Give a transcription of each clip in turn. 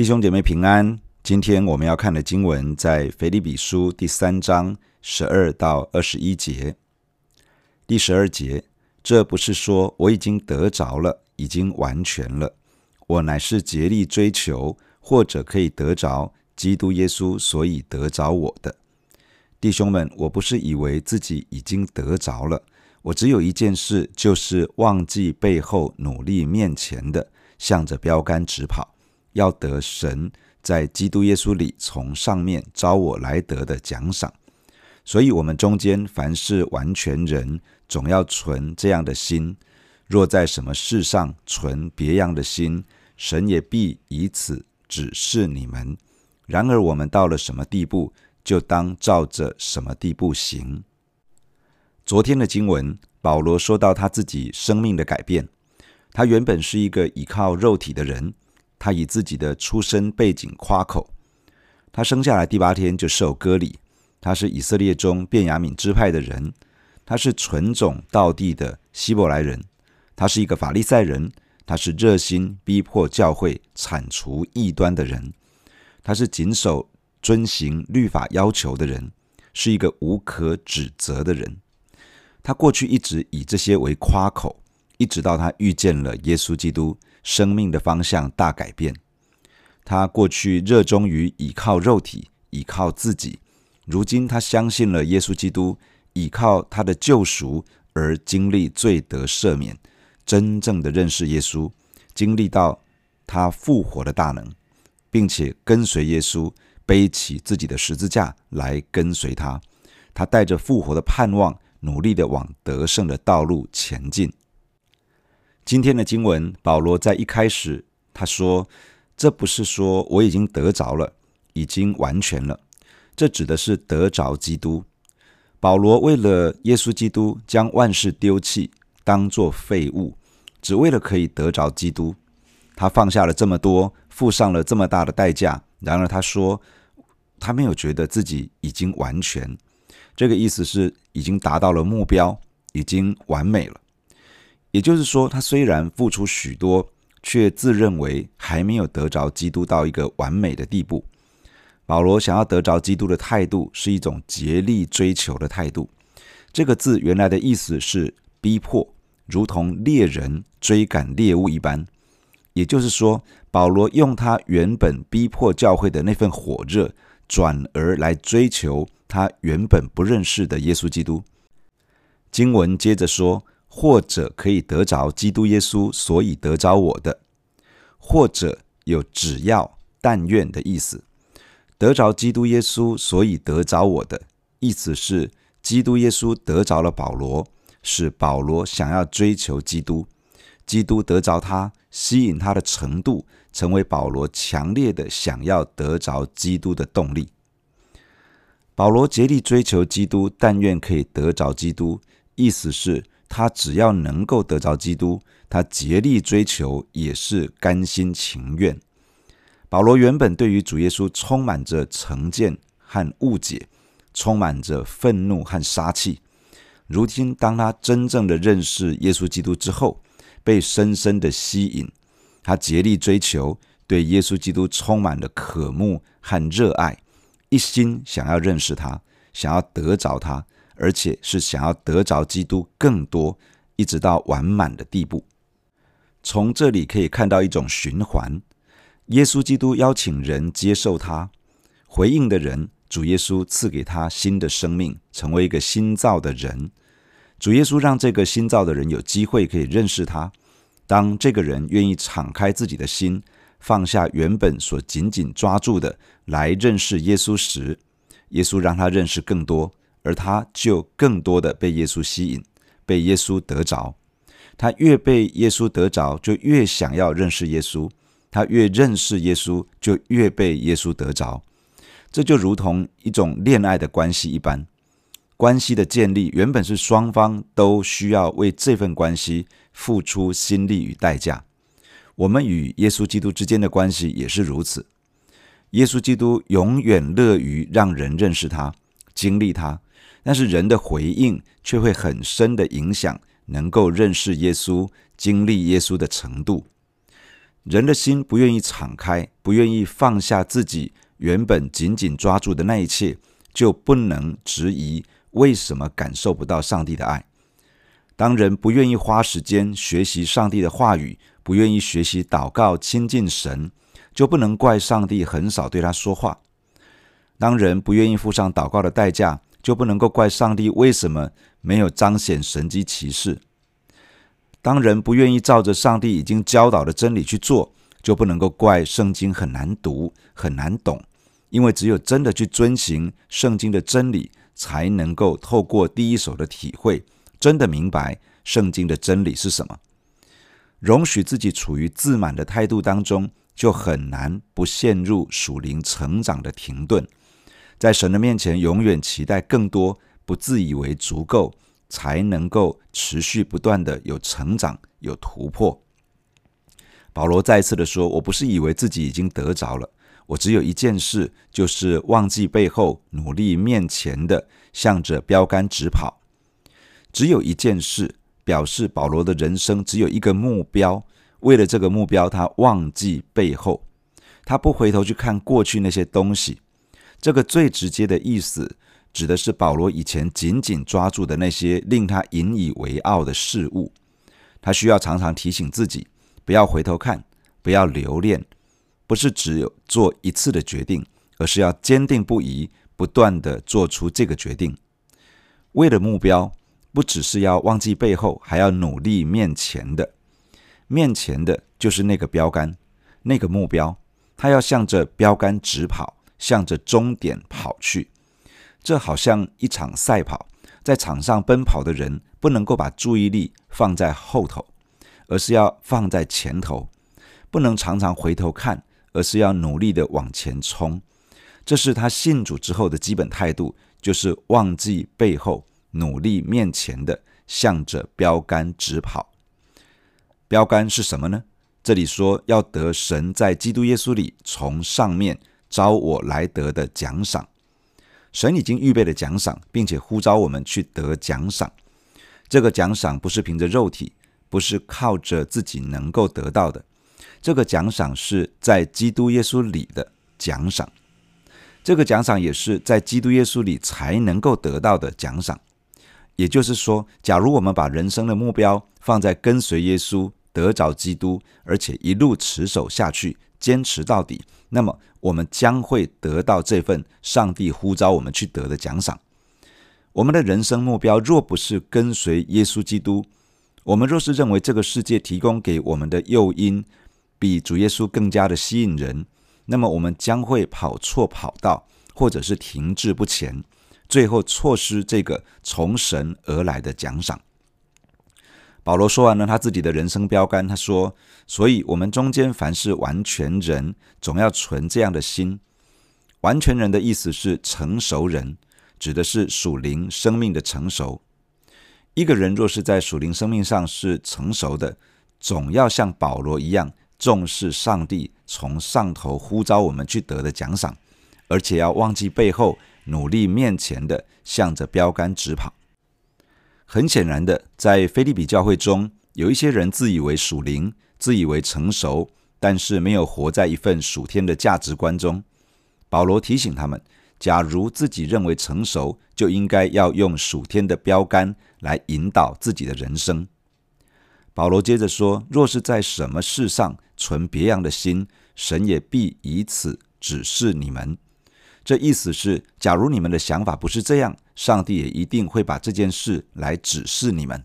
弟兄姐妹平安。今天我们要看的经文在腓立比书第三章十二到二十一节。第十二节，这不是说我已经得着了，已经完全了。我乃是竭力追求，或者可以得着基督耶稣，所以得着我的。弟兄们，我不是以为自己已经得着了，我只有一件事，就是忘记背后，努力面前的，向着标杆直跑。要得神在基督耶稣里从上面招我来得的奖赏，所以，我们中间凡是完全人，总要存这样的心；若在什么事上存别样的心，神也必以此指示你们。然而，我们到了什么地步，就当照着什么地步行。昨天的经文，保罗说到他自己生命的改变，他原本是一个倚靠肉体的人。他以自己的出身背景夸口，他生下来第八天就受割礼，他是以色列中便雅悯支派的人，他是纯种道地的希伯来人，他是一个法利赛人，他是热心逼迫教会铲除异端的人，他是谨守遵行律法要求的人，是一个无可指责的人。他过去一直以这些为夸口，一直到他遇见了耶稣基督。生命的方向大改变。他过去热衷于倚靠肉体，倚靠自己；如今他相信了耶稣基督，倚靠他的救赎而经历罪得赦免，真正的认识耶稣，经历到他复活的大能，并且跟随耶稣，背起自己的十字架来跟随他。他带着复活的盼望，努力的往得胜的道路前进。今天的经文，保罗在一开始他说：“这不是说我已经得着了，已经完全了。这指的是得着基督。保罗为了耶稣基督，将万事丢弃，当作废物，只为了可以得着基督。他放下了这么多，付上了这么大的代价。然而他说，他没有觉得自己已经完全。这个意思是已经达到了目标，已经完美了。”也就是说，他虽然付出许多，却自认为还没有得着基督到一个完美的地步。保罗想要得着基督的态度是一种竭力追求的态度。这个字原来的意思是逼迫，如同猎人追赶猎物一般。也就是说，保罗用他原本逼迫教会的那份火热，转而来追求他原本不认识的耶稣基督。经文接着说。或者可以得着基督耶稣，所以得着我的；或者有只要、但愿的意思。得着基督耶稣，所以得着我的意思是，基督耶稣得着了保罗，使保罗想要追求基督；基督得着他，吸引他的程度，成为保罗强烈的想要得着基督的动力。保罗竭力追求基督，但愿可以得着基督，意思是。他只要能够得着基督，他竭力追求也是甘心情愿。保罗原本对于主耶稣充满着成见和误解，充满着愤怒和杀气。如今，当他真正的认识耶稣基督之后，被深深的吸引，他竭力追求，对耶稣基督充满了渴慕和热爱，一心想要认识他，想要得着他。而且是想要得着基督更多，一直到完满的地步。从这里可以看到一种循环：耶稣基督邀请人接受他，回应的人，主耶稣赐给他新的生命，成为一个新造的人。主耶稣让这个新造的人有机会可以认识他。当这个人愿意敞开自己的心，放下原本所紧紧抓住的，来认识耶稣时，耶稣让他认识更多。而他就更多的被耶稣吸引，被耶稣得着。他越被耶稣得着，就越想要认识耶稣。他越认识耶稣，就越被耶稣得着。这就如同一种恋爱的关系一般。关系的建立，原本是双方都需要为这份关系付出心力与代价。我们与耶稣基督之间的关系也是如此。耶稣基督永远乐于让人认识他，经历他。但是人的回应却会很深的影响能够认识耶稣、经历耶稣的程度。人的心不愿意敞开，不愿意放下自己原本紧紧抓住的那一切，就不能质疑为什么感受不到上帝的爱。当人不愿意花时间学习上帝的话语，不愿意学习祷告亲近神，就不能怪上帝很少对他说话。当人不愿意付上祷告的代价，就不能够怪上帝为什么没有彰显神迹奇事。当人不愿意照着上帝已经教导的真理去做，就不能够怪圣经很难读、很难懂，因为只有真的去遵行圣经的真理，才能够透过第一手的体会，真的明白圣经的真理是什么。容许自己处于自满的态度当中，就很难不陷入属灵成长的停顿，在神的面前永远期待更多，不自以为足够。才能够持续不断的有成长、有突破。保罗再次的说：“我不是以为自己已经得着了，我只有一件事，就是忘记背后，努力面前的，向着标杆直跑。只有一件事，表示保罗的人生只有一个目标。为了这个目标，他忘记背后，他不回头去看过去那些东西。这个最直接的意思。”指的是保罗以前紧紧抓住的那些令他引以为傲的事物，他需要常常提醒自己，不要回头看，不要留恋，不是只有做一次的决定，而是要坚定不移，不断地做出这个决定。为了目标，不只是要忘记背后，还要努力面前的。面前的就是那个标杆，那个目标，他要向着标杆直跑，向着终点跑去。这好像一场赛跑，在场上奔跑的人不能够把注意力放在后头，而是要放在前头；不能常常回头看，而是要努力的往前冲。这是他信主之后的基本态度，就是忘记背后，努力面前的，向着标杆直跑。标杆是什么呢？这里说要得神在基督耶稣里从上面招我来得的奖赏。神已经预备了奖赏，并且呼召我们去得奖赏。这个奖赏不是凭着肉体，不是靠着自己能够得到的。这个奖赏是在基督耶稣里的奖赏。这个奖赏也是在基督耶稣里才能够得到的奖赏。也就是说，假如我们把人生的目标放在跟随耶稣、得着基督，而且一路持守下去，坚持到底。那么，我们将会得到这份上帝呼召我们去得的奖赏。我们的人生目标若不是跟随耶稣基督，我们若是认为这个世界提供给我们的诱因比主耶稣更加的吸引人，那么我们将会跑错跑道，或者是停滞不前，最后错失这个从神而来的奖赏。保罗说完了他自己的人生标杆，他说：“所以，我们中间凡是完全人，总要存这样的心。完全人的意思是成熟人，指的是属灵生命的成熟。一个人若是在属灵生命上是成熟的，总要像保罗一样重视上帝从上头呼召我们去得的奖赏，而且要忘记背后，努力面前的，向着标杆直跑。”很显然的，在腓利比教会中，有一些人自以为属灵，自以为成熟，但是没有活在一份属天的价值观中。保罗提醒他们：假如自己认为成熟，就应该要用属天的标杆来引导自己的人生。保罗接着说：若是在什么事上存别样的心，神也必以此指示你们。这意思是，假如你们的想法不是这样，上帝也一定会把这件事来指示你们。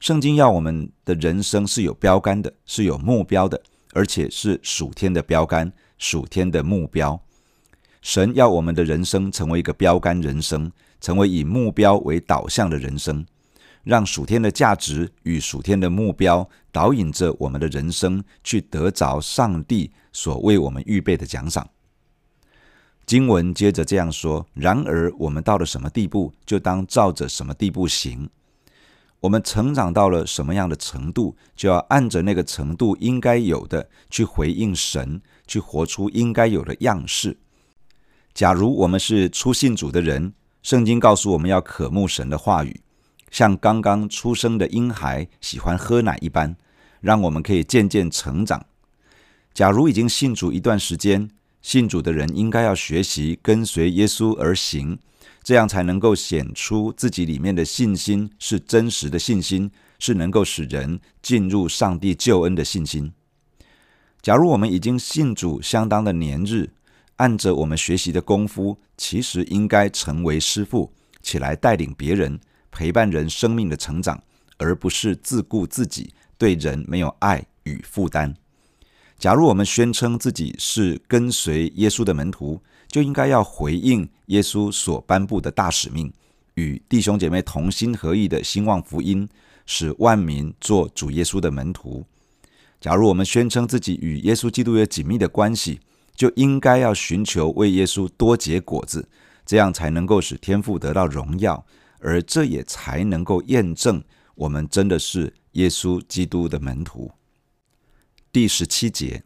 圣经要我们的人生是有标杆的，是有目标的，而且是属天的标杆、属天的目标。神要我们的人生成为一个标杆人生，成为以目标为导向的人生，让属天的价值与属天的目标导引着我们的人生，去得着上帝所为我们预备的奖赏。经文接着这样说：“然而，我们到了什么地步，就当照着什么地步行。我们成长到了什么样的程度，就要按着那个程度应该有的去回应神，去活出应该有的样式。假如我们是初信主的人，圣经告诉我们要渴慕神的话语，像刚刚出生的婴孩喜欢喝奶一般，让我们可以渐渐成长。假如已经信主一段时间，信主的人应该要学习跟随耶稣而行，这样才能够显出自己里面的信心是真实的信心，是能够使人进入上帝救恩的信心。假如我们已经信主相当的年日，按着我们学习的功夫，其实应该成为师傅，起来带领别人，陪伴人生命的成长，而不是自顾自己，对人没有爱与负担。假如我们宣称自己是跟随耶稣的门徒，就应该要回应耶稣所颁布的大使命，与弟兄姐妹同心合意的兴旺福音，使万民做主耶稣的门徒。假如我们宣称自己与耶稣基督有紧密的关系，就应该要寻求为耶稣多结果子，这样才能够使天父得到荣耀，而这也才能够验证我们真的是耶稣基督的门徒。第十七节，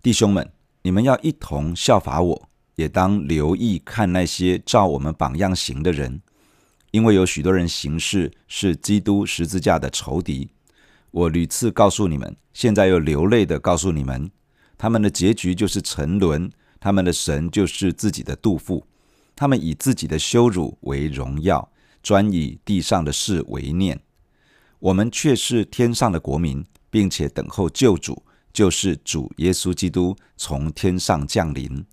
弟兄们，你们要一同效法我，也当留意看那些照我们榜样行的人，因为有许多人行事是基督十字架的仇敌。我屡次告诉你们，现在又流泪地告诉你们，他们的结局就是沉沦，他们的神就是自己的肚腹，他们以自己的羞辱为荣耀，专以地上的事为念。我们却是天上的国民。并且等候救主，就是主耶稣基督从天上降临。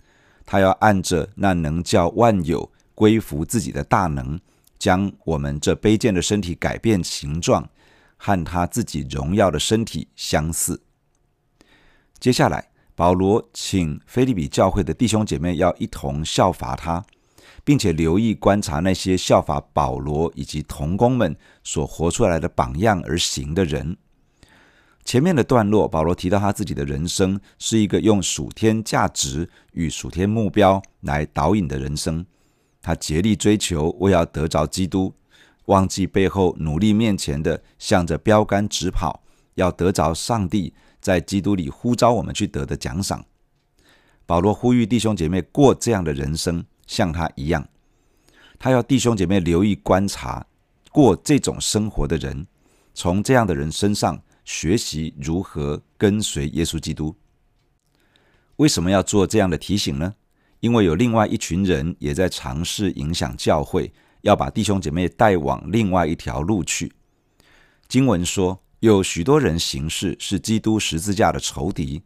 他要按着那能叫万有归服自己的大能，将我们这卑贱的身体改变形状，和他自己荣耀的身体相似。接下来，保罗请腓利比教会的弟兄姐妹要一同效法他，并且留意观察那些效法保罗以及同工们所活出来的榜样而行的人。前面的段落，保罗提到他自己的人生是一个用属天价值与属天目标来导引的人生。他竭力追求，为要得着基督，忘记背后，努力面前的，向着标杆直跑，要得着上帝在基督里呼召我们去得的奖赏。保罗呼吁弟兄姐妹过这样的人生，像他一样。他要弟兄姐妹留意观察过这种生活的人，从这样的人身上。学习如何跟随耶稣基督。为什么要做这样的提醒呢？因为有另外一群人也在尝试影响教会，要把弟兄姐妹带往另外一条路去。经文说，有许多人行事是基督十字架的仇敌。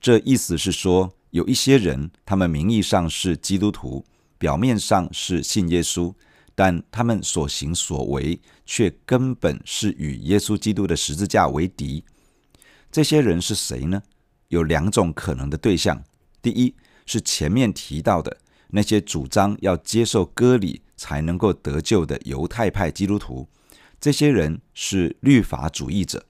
这意思是说，有一些人，他们名义上是基督徒，表面上是信耶稣。但他们所行所为却根本是与耶稣基督的十字架为敌。这些人是谁呢？有两种可能的对象。第一是前面提到的那些主张要接受割礼才能够得救的犹太派基督徒。这些人是律法主义者，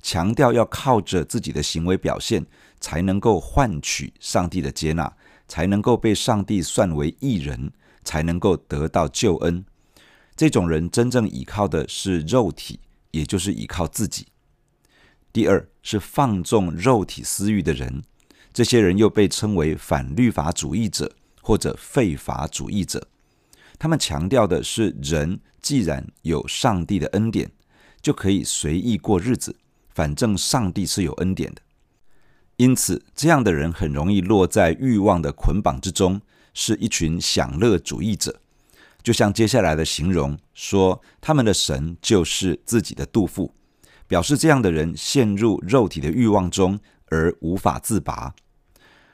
强调要靠着自己的行为表现才能够换取上帝的接纳，才能够被上帝算为义人。才能够得到救恩。这种人真正依靠的是肉体，也就是依靠自己。第二是放纵肉体私欲的人，这些人又被称为反律法主义者或者废法主义者。他们强调的是，人既然有上帝的恩典，就可以随意过日子，反正上帝是有恩典的。因此，这样的人很容易落在欲望的捆绑之中。是一群享乐主义者，就像接下来的形容说，他们的神就是自己的肚腹，表示这样的人陷入肉体的欲望中而无法自拔。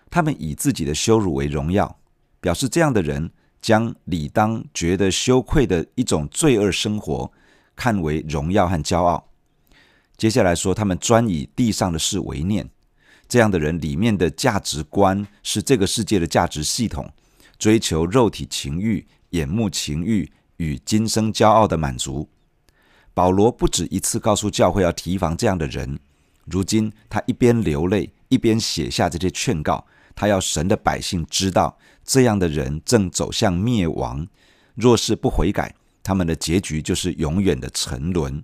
他们以自己的羞辱为荣耀，表示这样的人将理当觉得羞愧的一种罪恶生活看为荣耀和骄傲。接下来说，他们专以地上的事为念，这样的人里面的价值观是这个世界的价值系统。追求肉体情欲、眼目情欲与今生骄傲的满足。保罗不止一次告诉教会要提防这样的人。如今他一边流泪，一边写下这些劝告。他要神的百姓知道，这样的人正走向灭亡。若是不悔改，他们的结局就是永远的沉沦。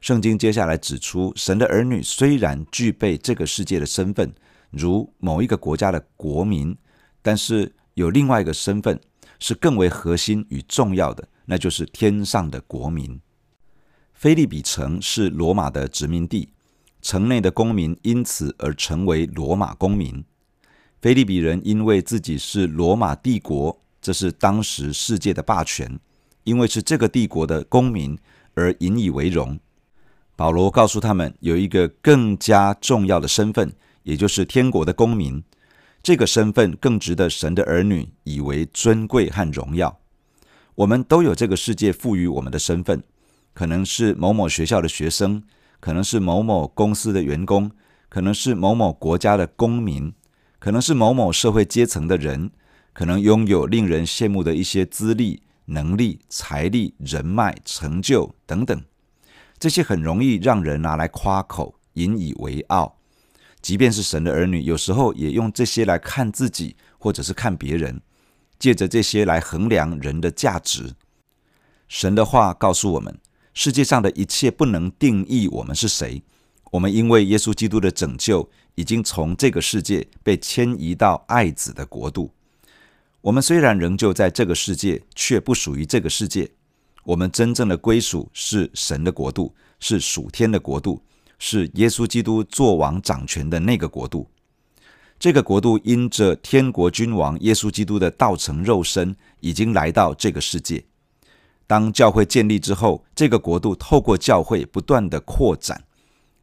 圣经接下来指出，神的儿女虽然具备这个世界的身份，如某一个国家的国民，但是有另外一个身份是更为核心与重要的，那就是天上的国民。菲利比城是罗马的殖民地，城内的公民因此而成为罗马公民。菲利比人因为自己是罗马帝国，这是当时世界的霸权，因为是这个帝国的公民而引以为荣。保罗告诉他们，有一个更加重要的身份，也就是天国的公民。这个身份更值得神的儿女以为尊贵和荣耀。我们都有这个世界赋予我们的身份，可能是某某学校的学生，可能是某某公司的员工，可能是某某国家的公民，可能是某某社会阶层的人，可能拥有令人羡慕的一些资历、能力、财力、人脉、成就等等。这些很容易让人拿来夸口、引以为傲。即便是神的儿女，有时候也用这些来看自己，或者是看别人，借着这些来衡量人的价值。神的话告诉我们，世界上的一切不能定义我们是谁。我们因为耶稣基督的拯救，已经从这个世界被迁移到爱子的国度。我们虽然仍旧在这个世界，却不属于这个世界。我们真正的归属是神的国度，是属天的国度。是耶稣基督作王掌权的那个国度，这个国度因着天国君王耶稣基督的道成肉身，已经来到这个世界。当教会建立之后，这个国度透过教会不断的扩展，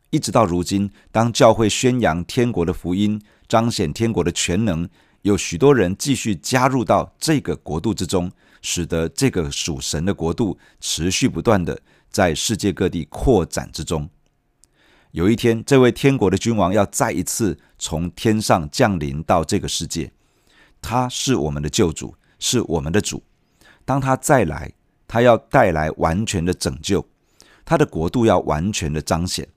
一直到如今，当教会宣扬天国的福音，彰显天国的全能，有许多人继续加入到这个国度之中，使得这个属神的国度持续不断的在世界各地扩展之中。有一天，这位天国的君王要再一次从天上降临到这个世界。他是我们的救主，是我们的主。当他再来，他要带来完全的拯救，他的国度要完全的彰显。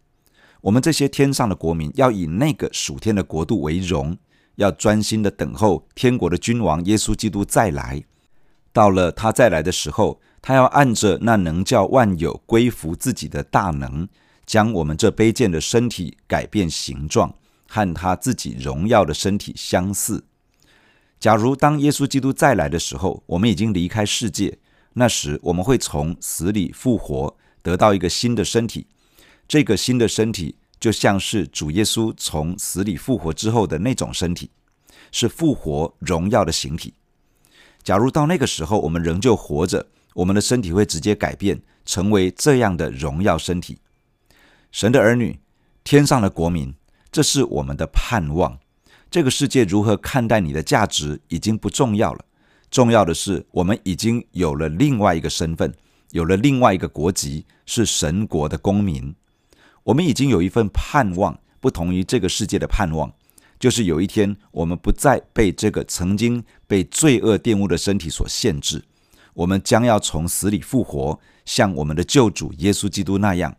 我们这些天上的国民要以那个属天的国度为荣，要专心的等候天国的君王耶稣基督再来。到了他再来的时候，他要按着那能叫万有归服自己的大能。将我们这卑贱的身体改变形状，和他自己荣耀的身体相似。假如当耶稣基督再来的时候，我们已经离开世界，那时我们会从死里复活，得到一个新的身体。这个新的身体就像是主耶稣从死里复活之后的那种身体，是复活荣耀的形体。假如到那个时候我们仍旧活着，我们的身体会直接改变，成为这样的荣耀身体。神的儿女，天上的国民，这是我们的盼望。这个世界如何看待你的价值已经不重要了，重要的是我们已经有了另外一个身份，有了另外一个国籍，是神国的公民。我们已经有一份盼望，不同于这个世界的盼望，就是有一天我们不再被这个曾经被罪恶玷污的身体所限制，我们将要从死里复活，像我们的救主耶稣基督那样。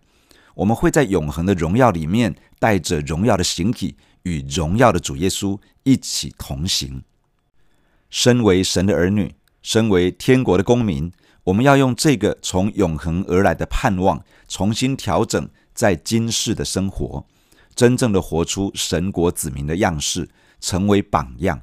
我们会在永恒的荣耀里面，带着荣耀的形体，与荣耀的主耶稣一起同行。身为神的儿女，身为天国的公民，我们要用这个从永恒而来的盼望，重新调整在今世的生活，真正的活出神国子民的样式，成为榜样。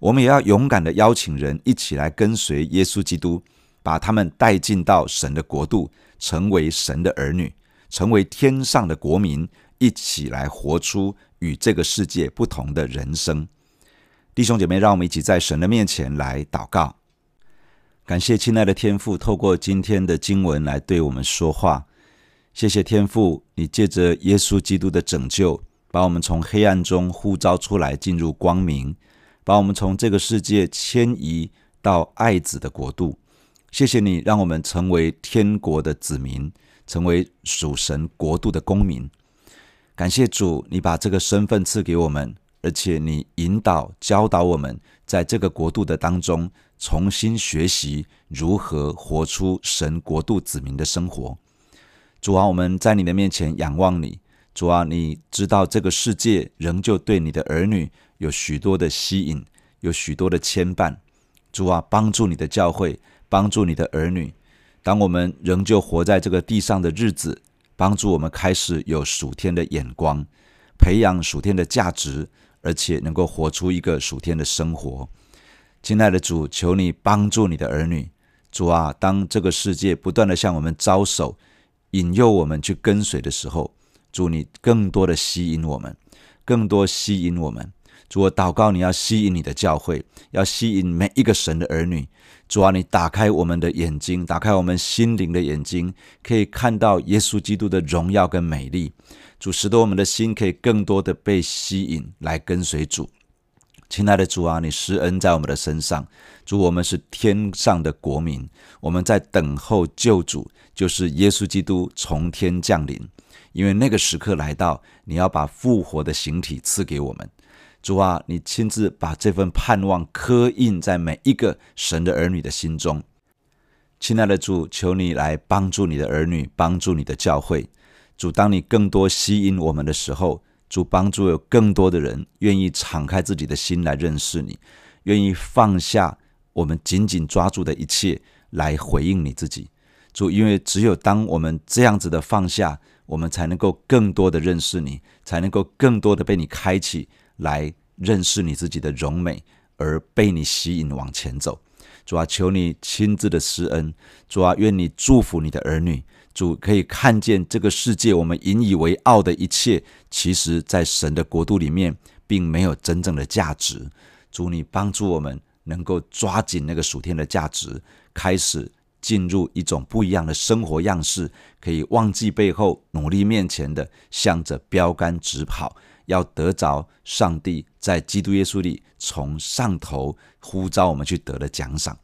我们也要勇敢的邀请人一起来跟随耶稣基督，把他们带进到神的国度，成为神的儿女。成为天上的国民，一起来活出与这个世界不同的人生。弟兄姐妹，让我们一起在神的面前来祷告。感谢亲爱的天父，透过今天的经文来对我们说话。谢谢天父，你借着耶稣基督的拯救，把我们从黑暗中呼召出来，进入光明，把我们从这个世界迁移到爱子的国度。谢谢你，让我们成为天国的子民。成为属神国度的公民，感谢主，你把这个身份赐给我们，而且你引导教导我们，在这个国度的当中重新学习如何活出神国度子民的生活。主啊，我们在你的面前仰望你。主啊，你知道这个世界仍旧对你的儿女有许多的吸引，有许多的牵绊。主啊，帮助你的教会，帮助你的儿女。当我们仍旧活在这个地上的日子，帮助我们开始有属天的眼光，培养属天的价值，而且能够活出一个属天的生活。亲爱的主，求你帮助你的儿女。主啊，当这个世界不断地向我们招手，引诱我们去跟随的时候，主你更多的吸引我们，更多吸引我们。主，我祷告你要吸引你的教会，要吸引每一个神的儿女。主啊，你打开我们的眼睛，打开我们心灵的眼睛，可以看到耶稣基督的荣耀跟美丽。主，使得我们的心可以更多的被吸引来跟随主。亲爱的主啊，你施恩在我们的身上。主，我们是天上的国民，我们在等候救主，就是耶稣基督从天降临。因为那个时刻来到，你要把复活的形体赐给我们。主啊，你亲自把这份盼望刻印在每一个神的儿女的心中。亲爱的主，求你来帮助你的儿女，帮助你的教会。主，当你更多吸引我们的时候，主帮助有更多的人愿意敞开自己的心来认识你，愿意放下我们紧紧抓住的一切来回应你自己。主，因为只有当我们这样子的放下，我们才能够更多的认识你，才能够更多的被你开启。来认识你自己的荣美，而被你吸引往前走。主啊，求你亲自的施恩。主啊，愿你祝福你的儿女。主可以看见这个世界我们引以为傲的一切，其实在神的国度里面，并没有真正的价值。主，你帮助我们能够抓紧那个属天的价值，开始进入一种不一样的生活样式，可以忘记背后，努力面前的，向着标杆直跑。要得着上帝在基督耶稣里从上头呼召我们去得的奖赏，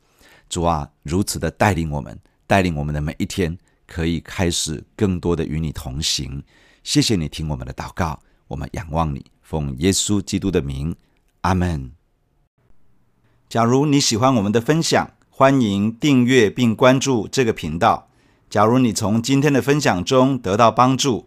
主啊，如此的带领我们，带领我们的每一天，可以开始更多的与你同行。谢谢你听我们的祷告，我们仰望你，奉耶稣基督的名，阿门。假如你喜欢我们的分享，欢迎订阅并关注这个频道。假如你从今天的分享中得到帮助，